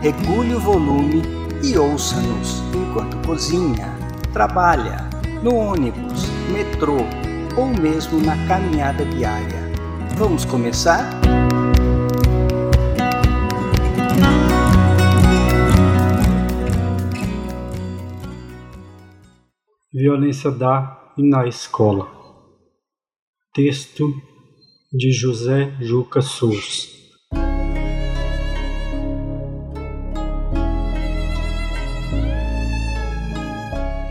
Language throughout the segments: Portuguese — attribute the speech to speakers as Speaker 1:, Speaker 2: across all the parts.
Speaker 1: regule o volume e ouça-nos enquanto cozinha, trabalha, no ônibus, metrô ou mesmo na caminhada diária. Vamos começar?
Speaker 2: Violência da e na escola. Texto de José Juca Souza.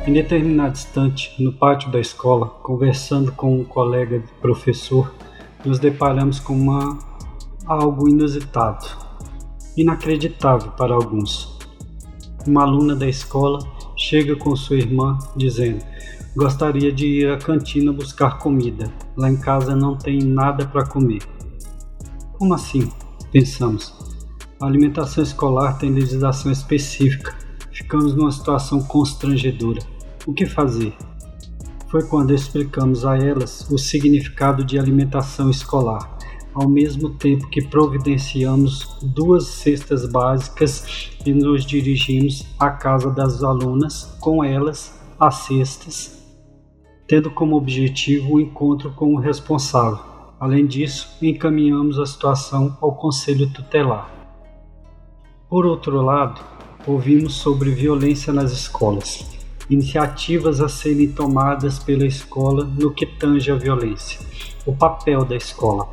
Speaker 2: Em determinado instante, no pátio da escola, conversando com um colega professor, nos deparamos com uma, algo inusitado, inacreditável para alguns. Uma aluna da escola chega com sua irmã dizendo: Gostaria de ir à cantina buscar comida. Lá em casa não tem nada para comer. Como assim? Pensamos. A alimentação escolar tem legislação específica. Ficamos numa situação constrangedora o que fazer? Foi quando explicamos a elas o significado de alimentação escolar, ao mesmo tempo que providenciamos duas cestas básicas e nos dirigimos à casa das alunas com elas as cestas, tendo como objetivo o encontro com o responsável. Além disso, encaminhamos a situação ao Conselho Tutelar. Por outro lado, ouvimos sobre violência nas escolas iniciativas a serem tomadas pela escola no que tange a violência, o papel da escola,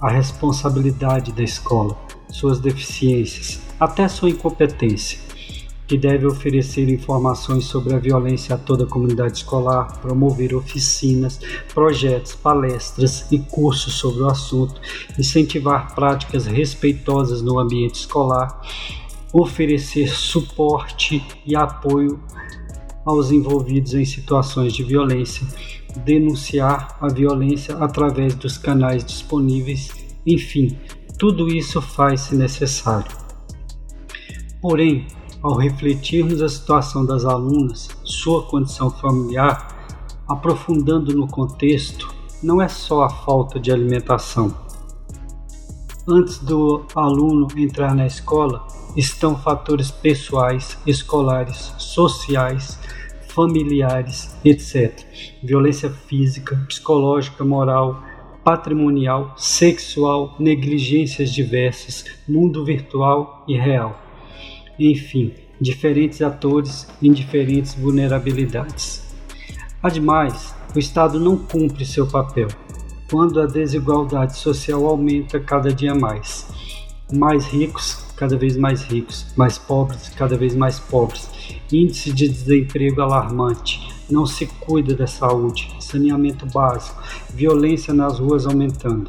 Speaker 2: a responsabilidade da escola, suas deficiências, até sua incompetência, que deve oferecer informações sobre a violência a toda a comunidade escolar, promover oficinas, projetos, palestras e cursos sobre o assunto, incentivar práticas respeitosas no ambiente escolar, oferecer suporte e apoio aos envolvidos em situações de violência, denunciar a violência através dos canais disponíveis, enfim, tudo isso faz-se necessário. Porém, ao refletirmos a situação das alunas, sua condição familiar, aprofundando no contexto, não é só a falta de alimentação. Antes do aluno entrar na escola, estão fatores pessoais, escolares, sociais, familiares, etc. Violência física, psicológica, moral, patrimonial, sexual, negligências diversas, mundo virtual e real. Enfim, diferentes atores em diferentes vulnerabilidades. Ademais, o Estado não cumpre seu papel quando a desigualdade social aumenta cada dia mais. Mais ricos cada vez mais ricos, mais pobres cada vez mais pobres, índice de desemprego alarmante, não se cuida da saúde, saneamento básico, violência nas ruas aumentando.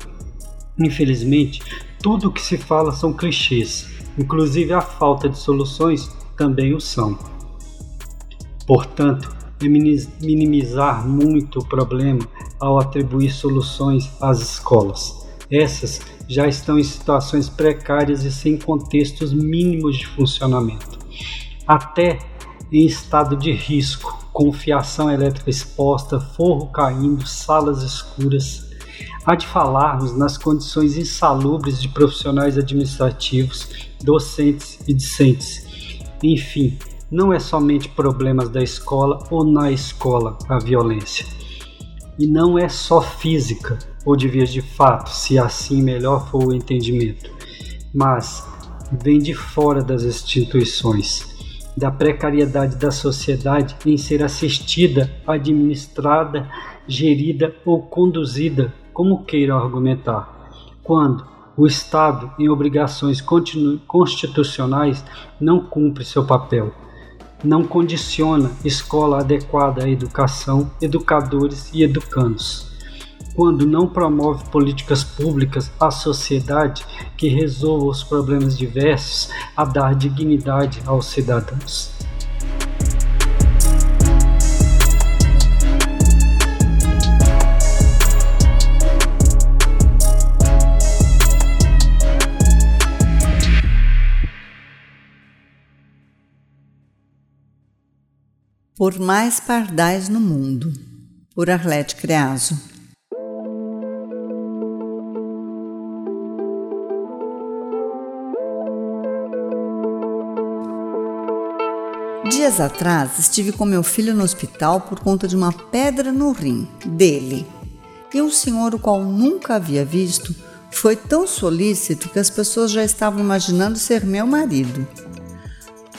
Speaker 2: Infelizmente, tudo o que se fala são clichês, inclusive a falta de soluções também o são. Portanto, é minimizar muito o problema ao atribuir soluções às escolas. Essas já estão em situações precárias e sem contextos mínimos de funcionamento. Até em estado de risco, com fiação elétrica exposta, forro caindo, salas escuras. Há de falarmos nas condições insalubres de profissionais administrativos, docentes e discentes. Enfim, não é somente problemas da escola ou na escola a violência. E não é só física, ou de vias de fato, se assim melhor for o entendimento, mas vem de fora das instituições, da precariedade da sociedade em ser assistida, administrada, gerida ou conduzida, como queiram argumentar, quando o Estado, em obrigações constitucionais, não cumpre seu papel, não condiciona escola adequada à educação, educadores e educandos quando não promove políticas públicas à sociedade que resolvam os problemas diversos a dar dignidade aos cidadãos.
Speaker 3: Por mais pardais no mundo, por Arlete Creaso. Dias atrás estive com meu filho no hospital por conta de uma pedra no rim dele. E um senhor o qual nunca havia visto foi tão solícito que as pessoas já estavam imaginando ser meu marido.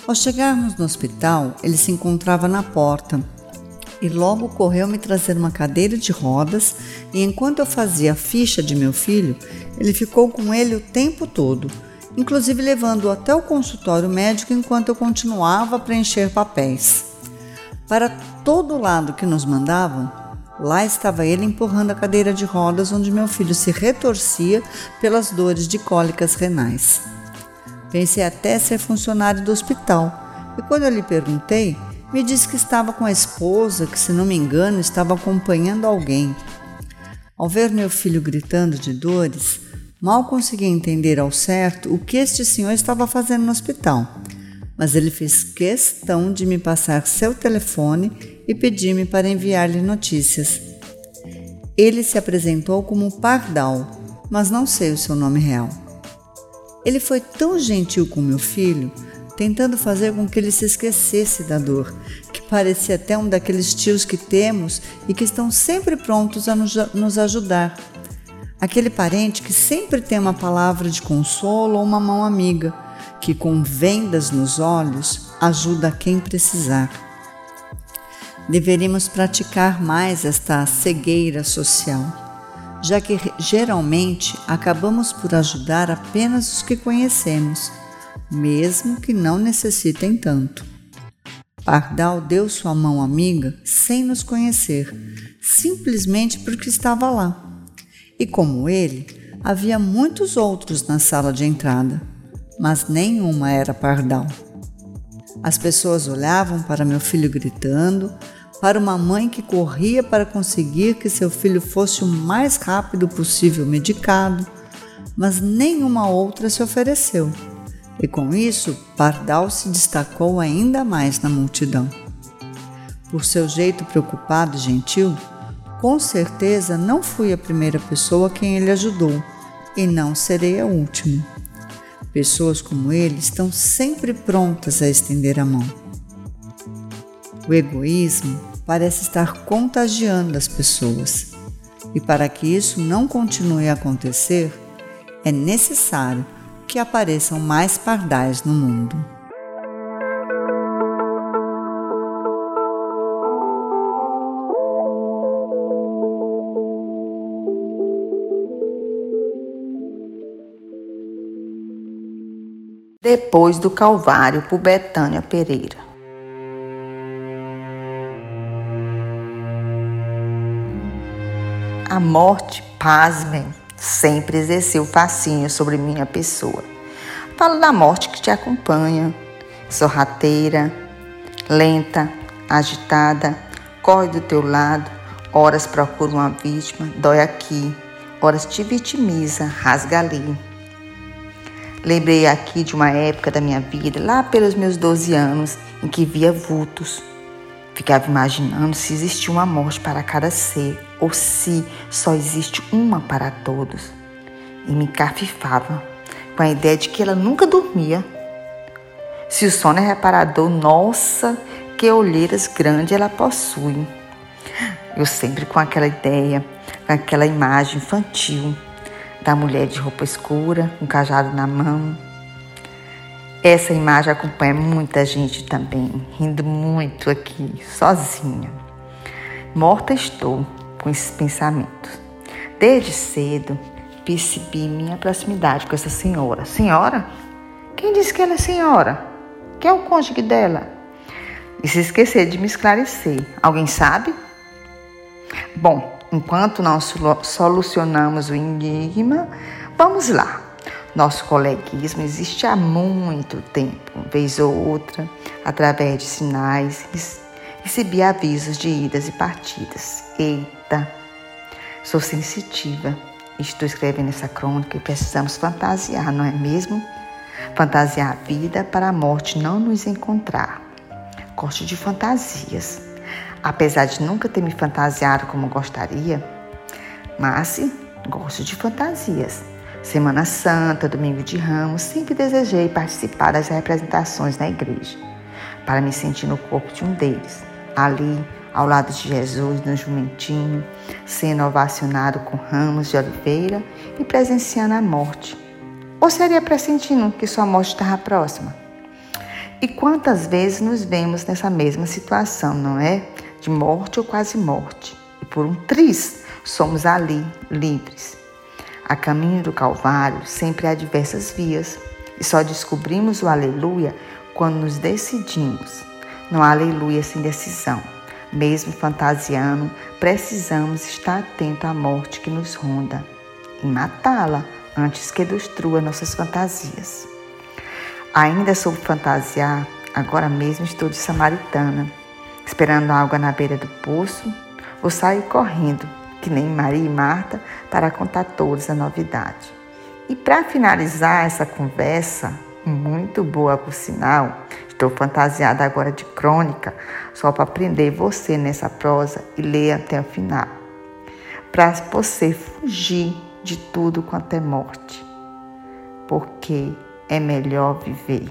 Speaker 3: Ao chegarmos no hospital, ele se encontrava na porta e logo correu me trazer uma cadeira de rodas. E enquanto eu fazia a ficha de meu filho, ele ficou com ele o tempo todo, inclusive levando-o até o consultório médico enquanto eu continuava a preencher papéis. Para todo lado que nos mandavam, lá estava ele empurrando a cadeira de rodas onde meu filho se retorcia pelas dores de cólicas renais. Pensei até ser funcionário do hospital. E quando eu lhe perguntei, me disse que estava com a esposa, que se não me engano estava acompanhando alguém. Ao ver meu filho gritando de dores, mal consegui entender ao certo o que este senhor estava fazendo no hospital. Mas ele fez questão de me passar seu telefone e pedir-me para enviar-lhe notícias. Ele se apresentou como Pardal, mas não sei o seu nome real. Ele foi tão gentil com meu filho, tentando fazer com que ele se esquecesse da dor, que parecia até um daqueles tios que temos e que estão sempre prontos a nos ajudar. Aquele parente que sempre tem uma palavra de consolo ou uma mão amiga, que com vendas nos olhos ajuda quem precisar. Deveríamos praticar mais esta cegueira social já que geralmente acabamos por ajudar apenas os que conhecemos, mesmo que não necessitem tanto. Pardal deu sua mão amiga sem nos conhecer, simplesmente porque estava lá. E como ele, havia muitos outros na sala de entrada, mas nenhuma era Pardal. As pessoas olhavam para meu filho gritando, para uma mãe que corria para conseguir que seu filho fosse o mais rápido possível medicado, mas nenhuma outra se ofereceu. E com isso, Pardal se destacou ainda mais na multidão. Por seu jeito preocupado e gentil, com certeza não fui a primeira pessoa quem ele ajudou e não serei a última. Pessoas como ele estão sempre prontas a estender a mão. O egoísmo parece estar contagiando as pessoas. E para que isso não continue a acontecer, é necessário que apareçam mais pardais no mundo.
Speaker 4: Depois do Calvário, por Betânia Pereira. A morte, pasmem, sempre exerceu fascínio sobre minha pessoa. Falo da morte que te acompanha, sorrateira, lenta, agitada, corre do teu lado, horas procura uma vítima, dói aqui, horas te vitimiza, rasga ali. Lembrei aqui de uma época da minha vida, lá pelos meus 12 anos, em que via vultos, Ficava imaginando se existia uma morte para cada ser ou se só existe uma para todos. E me cafifava com a ideia de que ela nunca dormia. Se o sono é reparador, nossa, que olheiras grandes ela possui. Eu sempre com aquela ideia, com aquela imagem infantil da mulher de roupa escura, um cajado na mão, essa imagem acompanha muita gente também, rindo muito aqui, sozinha. Morta estou com esses pensamentos. Desde cedo percebi minha proximidade com essa senhora. Senhora? Quem disse que ela é senhora? Quem é o cônjuge dela? E se esquecer de me esclarecer. Alguém sabe? Bom, enquanto não solucionamos o enigma, vamos lá. Nosso coleguismo existe há muito tempo, vez ou outra, através de sinais, recebi avisos de idas e partidas. Eita, sou sensitiva. Estou escrevendo essa crônica e precisamos fantasiar, não é mesmo? Fantasiar a vida para a morte não nos encontrar. Gosto de fantasias. Apesar de nunca ter me fantasiado como gostaria, mas gosto de fantasias. Semana Santa, Domingo de Ramos, sempre desejei participar das representações na igreja, para me sentir no corpo de um deles, ali ao lado de Jesus no jumentinho, sendo ovacionado com ramos de oliveira e presenciando a morte. Ou seria pressentindo que sua morte estava próxima? E quantas vezes nos vemos nessa mesma situação, não é? De morte ou quase morte. E por um triz somos ali, livres. A caminho do Calvário sempre há diversas vias, e só descobrimos o aleluia quando nos decidimos. Não há aleluia sem decisão. Mesmo fantasiando, precisamos estar atento à morte que nos ronda e matá-la antes que destrua nossas fantasias. Ainda soube fantasiar, agora mesmo estou de samaritana, esperando água na beira do poço, vou sair correndo, que nem Maria e Marta, para contar todos a novidade. E para finalizar essa conversa, muito boa por sinal, Estou fantasiada agora de crônica, só para aprender você nessa prosa e ler até o final. Para você fugir de tudo quanto é morte. Porque é melhor viver.